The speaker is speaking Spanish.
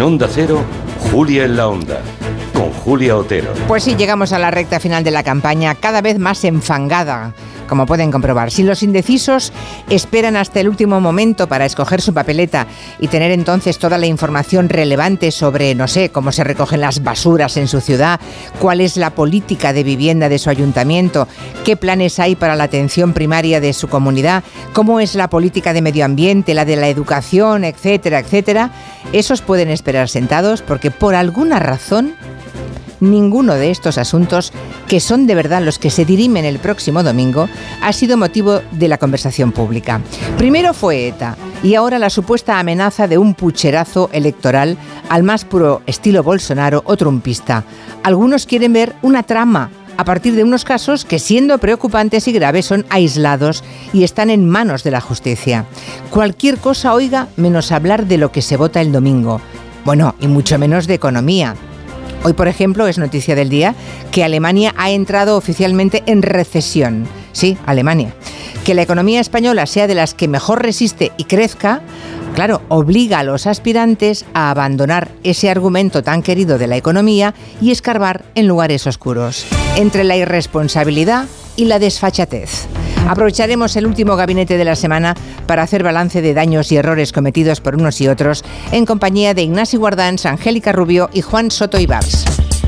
En Onda Cero, Julia en la Onda, con Julia Otero. Pues sí, llegamos a la recta final de la campaña, cada vez más enfangada como pueden comprobar. Si los indecisos esperan hasta el último momento para escoger su papeleta y tener entonces toda la información relevante sobre, no sé, cómo se recogen las basuras en su ciudad, cuál es la política de vivienda de su ayuntamiento, qué planes hay para la atención primaria de su comunidad, cómo es la política de medio ambiente, la de la educación, etcétera, etcétera, esos pueden esperar sentados porque por alguna razón ninguno de estos asuntos, que son de verdad los que se dirimen el próximo domingo, ha sido motivo de la conversación pública. Primero fue ETA y ahora la supuesta amenaza de un pucherazo electoral al más puro estilo Bolsonaro o trumpista. Algunos quieren ver una trama a partir de unos casos que siendo preocupantes y graves son aislados y están en manos de la justicia. Cualquier cosa oiga menos hablar de lo que se vota el domingo. Bueno, y mucho menos de economía. Hoy, por ejemplo, es noticia del día que Alemania ha entrado oficialmente en recesión. Sí, Alemania. Que la economía española sea de las que mejor resiste y crezca, claro, obliga a los aspirantes a abandonar ese argumento tan querido de la economía y escarbar en lugares oscuros, entre la irresponsabilidad y la desfachatez. Aprovecharemos el último gabinete de la semana para hacer balance de daños y errores cometidos por unos y otros en compañía de Ignacio Guardans, Angélica Rubio y Juan Soto Ibars.